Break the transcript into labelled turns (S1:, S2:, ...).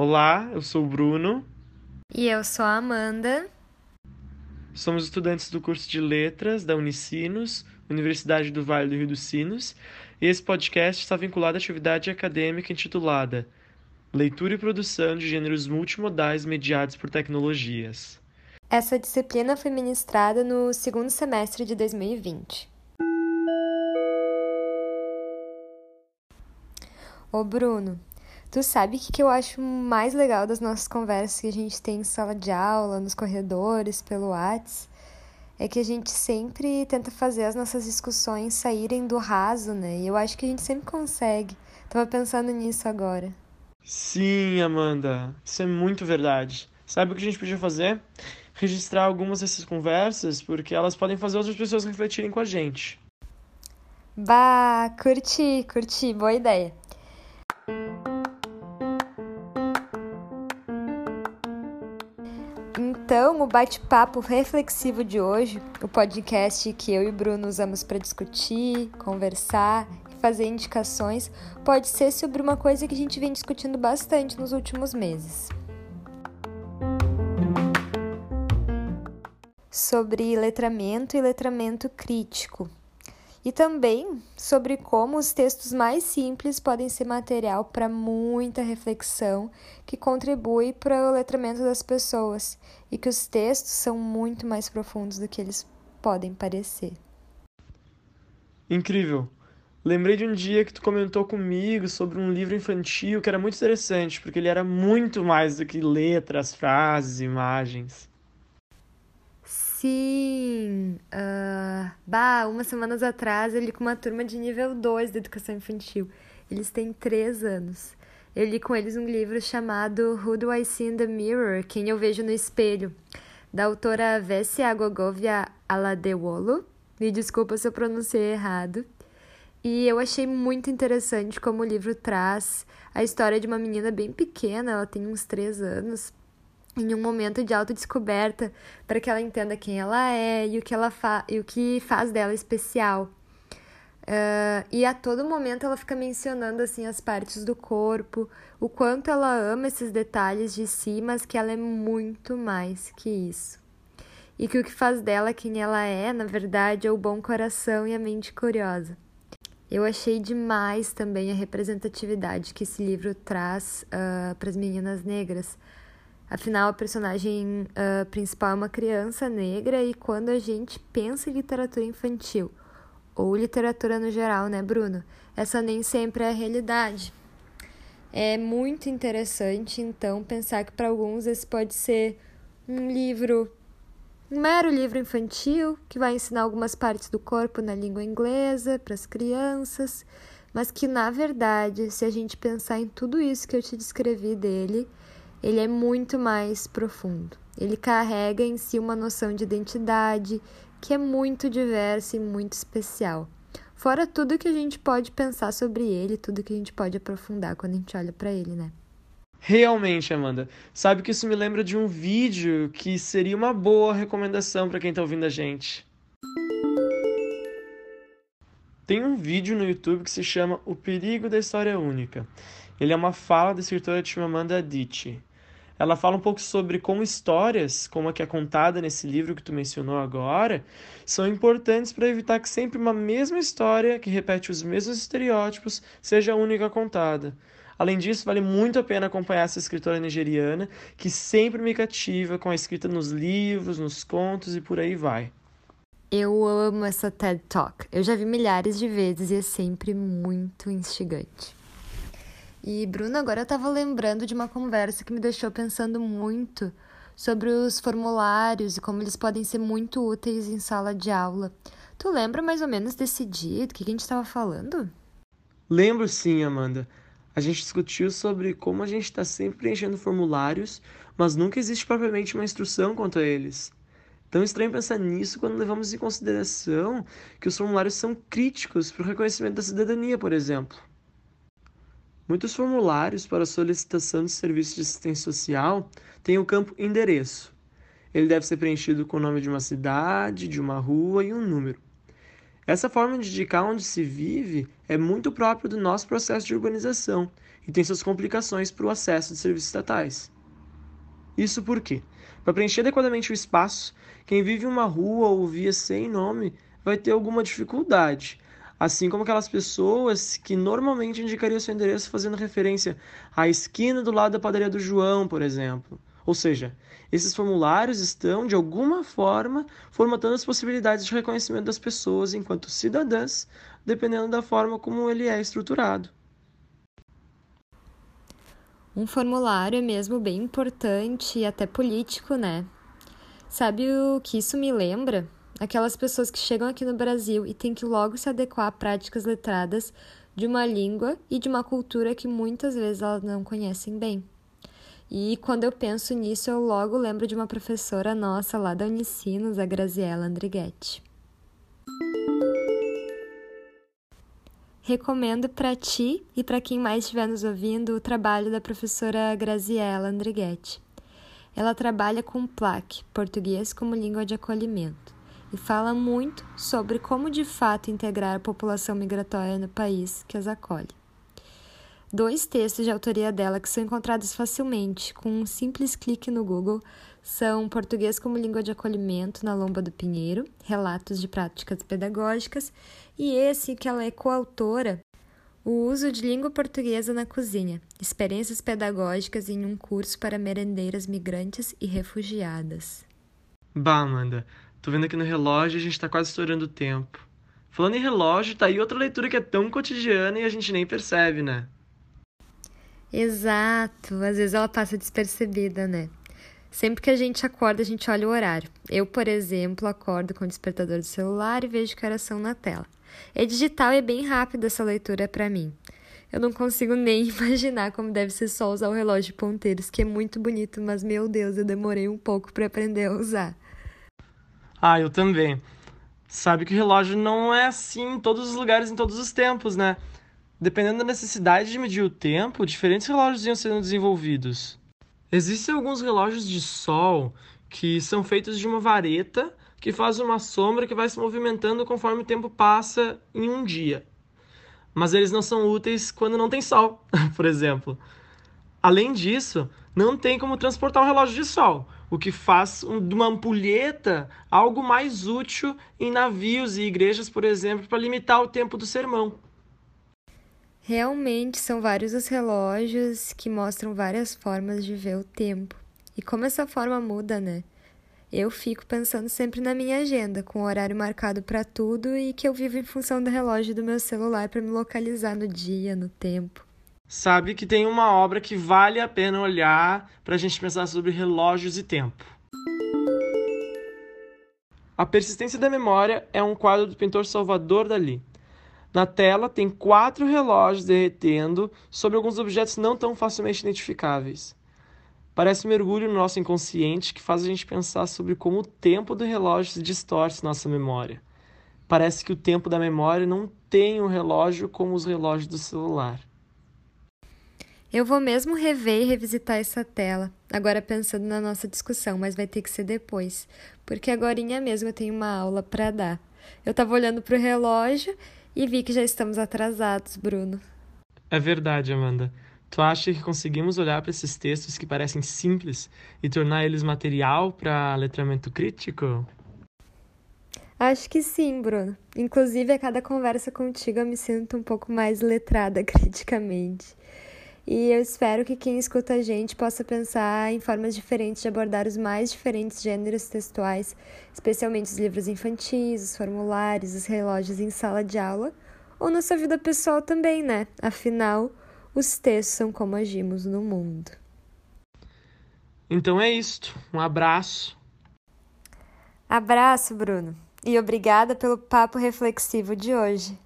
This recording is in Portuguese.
S1: Olá, eu sou o Bruno.
S2: E eu sou a Amanda.
S1: Somos estudantes do curso de Letras da Unicinos, Universidade do Vale do Rio dos Sinos, e esse podcast está vinculado à atividade acadêmica intitulada Leitura e Produção de Gêneros Multimodais Mediados por Tecnologias.
S2: Essa disciplina foi ministrada no segundo semestre de 2020. Ô Bruno, tu sabe o que, que eu acho mais legal das nossas conversas que a gente tem em sala de aula, nos corredores, pelo Whats? É que a gente sempre tenta fazer as nossas discussões saírem do raso, né? E eu acho que a gente sempre consegue. Tava pensando nisso agora.
S1: Sim, Amanda, isso é muito verdade. Sabe o que a gente podia fazer? Registrar algumas dessas conversas, porque elas podem fazer outras pessoas refletirem com a gente.
S2: Bah, curti, curti, boa ideia. Então, o bate-papo reflexivo de hoje, o podcast que eu e Bruno usamos para discutir, conversar e fazer indicações, pode ser sobre uma coisa que a gente vem discutindo bastante nos últimos meses. Sobre letramento e letramento crítico, e também sobre como os textos mais simples podem ser material para muita reflexão que contribui para o letramento das pessoas e que os textos são muito mais profundos do que eles podem parecer.
S1: Incrível! Lembrei de um dia que tu comentou comigo sobre um livro infantil que era muito interessante, porque ele era muito mais do que letras, frases, imagens.
S2: Sim! Uh, bah, umas semanas atrás eu li com uma turma de nível 2 de educação infantil. Eles têm 3 anos. Eu li com eles um livro chamado Who Do I See in the Mirror? Quem Eu Vejo no Espelho, da autora Vessia Gogovia Aladewolo. Me desculpa se eu pronunciei errado. E eu achei muito interessante como o livro traz a história de uma menina bem pequena, ela tem uns 3 anos, em um momento de autodescoberta para que ela entenda quem ela é e o que, ela fa e o que faz dela especial. Uh, e a todo momento ela fica mencionando assim as partes do corpo, o quanto ela ama esses detalhes de si, mas que ela é muito mais que isso. E que o que faz dela quem ela é, na verdade, é o bom coração e a mente curiosa. Eu achei demais também a representatividade que esse livro traz uh, para as meninas negras Afinal, a personagem uh, principal é uma criança negra e quando a gente pensa em literatura infantil, ou literatura no geral, né, Bruno? Essa nem sempre é a realidade. É muito interessante, então, pensar que para alguns esse pode ser um livro, um mero livro infantil, que vai ensinar algumas partes do corpo na língua inglesa para as crianças, mas que, na verdade, se a gente pensar em tudo isso que eu te descrevi dele, ele é muito mais profundo. Ele carrega em si uma noção de identidade que é muito diversa e muito especial. Fora tudo que a gente pode pensar sobre ele, tudo que a gente pode aprofundar quando a gente olha para ele, né?
S1: Realmente, Amanda. Sabe que isso me lembra de um vídeo que seria uma boa recomendação para quem está ouvindo a gente. Tem um vídeo no YouTube que se chama O Perigo da História Única. Ele é uma fala da escritora Chimamanda Adichie. Ela fala um pouco sobre como histórias, como a que é contada nesse livro que tu mencionou agora, são importantes para evitar que sempre uma mesma história, que repete os mesmos estereótipos, seja a única contada. Além disso, vale muito a pena acompanhar essa escritora nigeriana, que sempre me cativa com a escrita nos livros, nos contos e por aí vai.
S2: Eu amo essa TED Talk. Eu já vi milhares de vezes e é sempre muito instigante. E, Bruno, agora eu estava lembrando de uma conversa que me deixou pensando muito sobre os formulários e como eles podem ser muito úteis em sala de aula. Tu lembra mais ou menos desse dia, do que a gente estava falando?
S1: Lembro sim, Amanda. A gente discutiu sobre como a gente está sempre preenchendo formulários, mas nunca existe propriamente uma instrução quanto a eles. Tão estranho pensar nisso quando levamos em consideração que os formulários são críticos para o reconhecimento da cidadania, por exemplo. Muitos formulários para solicitação de serviço de assistência social têm o campo endereço. Ele deve ser preenchido com o nome de uma cidade, de uma rua e um número. Essa forma de indicar onde se vive é muito própria do nosso processo de urbanização e tem suas complicações para o acesso de serviços estatais. Isso porque, para preencher adequadamente o espaço, quem vive em uma rua ou via sem nome vai ter alguma dificuldade, assim como aquelas pessoas que normalmente indicariam seu endereço fazendo referência à esquina do lado da padaria do João, por exemplo. Ou seja, esses formulários estão, de alguma forma, formatando as possibilidades de reconhecimento das pessoas enquanto cidadãs, dependendo da forma como ele é estruturado.
S2: Um formulário é mesmo bem importante e até político, né? Sabe o que isso me lembra? Aquelas pessoas que chegam aqui no Brasil e têm que logo se adequar a práticas letradas de uma língua e de uma cultura que muitas vezes elas não conhecem bem. E quando eu penso nisso, eu logo lembro de uma professora nossa lá da Unicinos, a Graziella Andrighetti. Recomendo para ti e para quem mais estiver nos ouvindo o trabalho da professora Graziella Andrighetti. Ela trabalha com plaque, português como língua de acolhimento, e fala muito sobre como de fato integrar a população migratória no país que as acolhe. Dois textos de autoria dela que são encontrados facilmente com um simples clique no Google são Português como Língua de Acolhimento na Lomba do Pinheiro, Relatos de Práticas Pedagógicas, e esse que ela é coautora, O Uso de Língua Portuguesa na Cozinha, Experiências Pedagógicas em um Curso para Merendeiras Migrantes e Refugiadas.
S1: Bah, Amanda, tô vendo aqui no relógio a gente tá quase estourando o tempo. Falando em relógio, tá aí outra leitura que é tão cotidiana e a gente nem percebe, né?
S2: Exato, às vezes ela passa despercebida, né? Sempre que a gente acorda, a gente olha o horário. Eu, por exemplo, acordo com o despertador do celular e vejo que horas são na tela. É digital e é bem rápida essa leitura para mim. Eu não consigo nem imaginar como deve ser só usar o relógio de ponteiros, que é muito bonito, mas meu Deus, eu demorei um pouco para aprender a usar.
S1: Ah, eu também. Sabe que o relógio não é assim em todos os lugares, em todos os tempos, né? Dependendo da necessidade de medir o tempo, diferentes relógios iam sendo desenvolvidos. Existem alguns relógios de sol que são feitos de uma vareta que faz uma sombra que vai se movimentando conforme o tempo passa em um dia. Mas eles não são úteis quando não tem sol, por exemplo. Além disso, não tem como transportar um relógio de sol, o que faz de uma ampulheta algo mais útil em navios e igrejas, por exemplo, para limitar o tempo do sermão.
S2: Realmente são vários os relógios que mostram várias formas de ver o tempo. E como essa forma muda, né? Eu fico pensando sempre na minha agenda, com o horário marcado para tudo e que eu vivo em função do relógio do meu celular para me localizar no dia, no tempo.
S1: Sabe que tem uma obra que vale a pena olhar para a gente pensar sobre relógios e tempo. A Persistência da Memória é um quadro do pintor Salvador Dali. Na tela tem quatro relógios derretendo sobre alguns objetos não tão facilmente identificáveis. Parece um mergulho no nosso inconsciente que faz a gente pensar sobre como o tempo do relógio se distorce nossa memória. Parece que o tempo da memória não tem um relógio como os relógios do celular.
S2: Eu vou mesmo rever e revisitar essa tela, agora pensando na nossa discussão, mas vai ter que ser depois, porque agora mesmo eu tenho uma aula para dar. Eu estava olhando para o relógio e vi que já estamos atrasados, Bruno.
S1: É verdade, Amanda. Tu acha que conseguimos olhar para esses textos que parecem simples e tornar eles material para letramento crítico?
S2: Acho que sim, Bruno. Inclusive, a cada conversa contigo eu me sinto um pouco mais letrada criticamente. E eu espero que quem escuta a gente possa pensar em formas diferentes de abordar os mais diferentes gêneros textuais, especialmente os livros infantis, os formulários, os relógios em sala de aula, ou na sua vida pessoal também, né? Afinal, os textos são como agimos no mundo.
S1: Então é isto. Um abraço.
S2: Abraço, Bruno. E obrigada pelo papo reflexivo de hoje.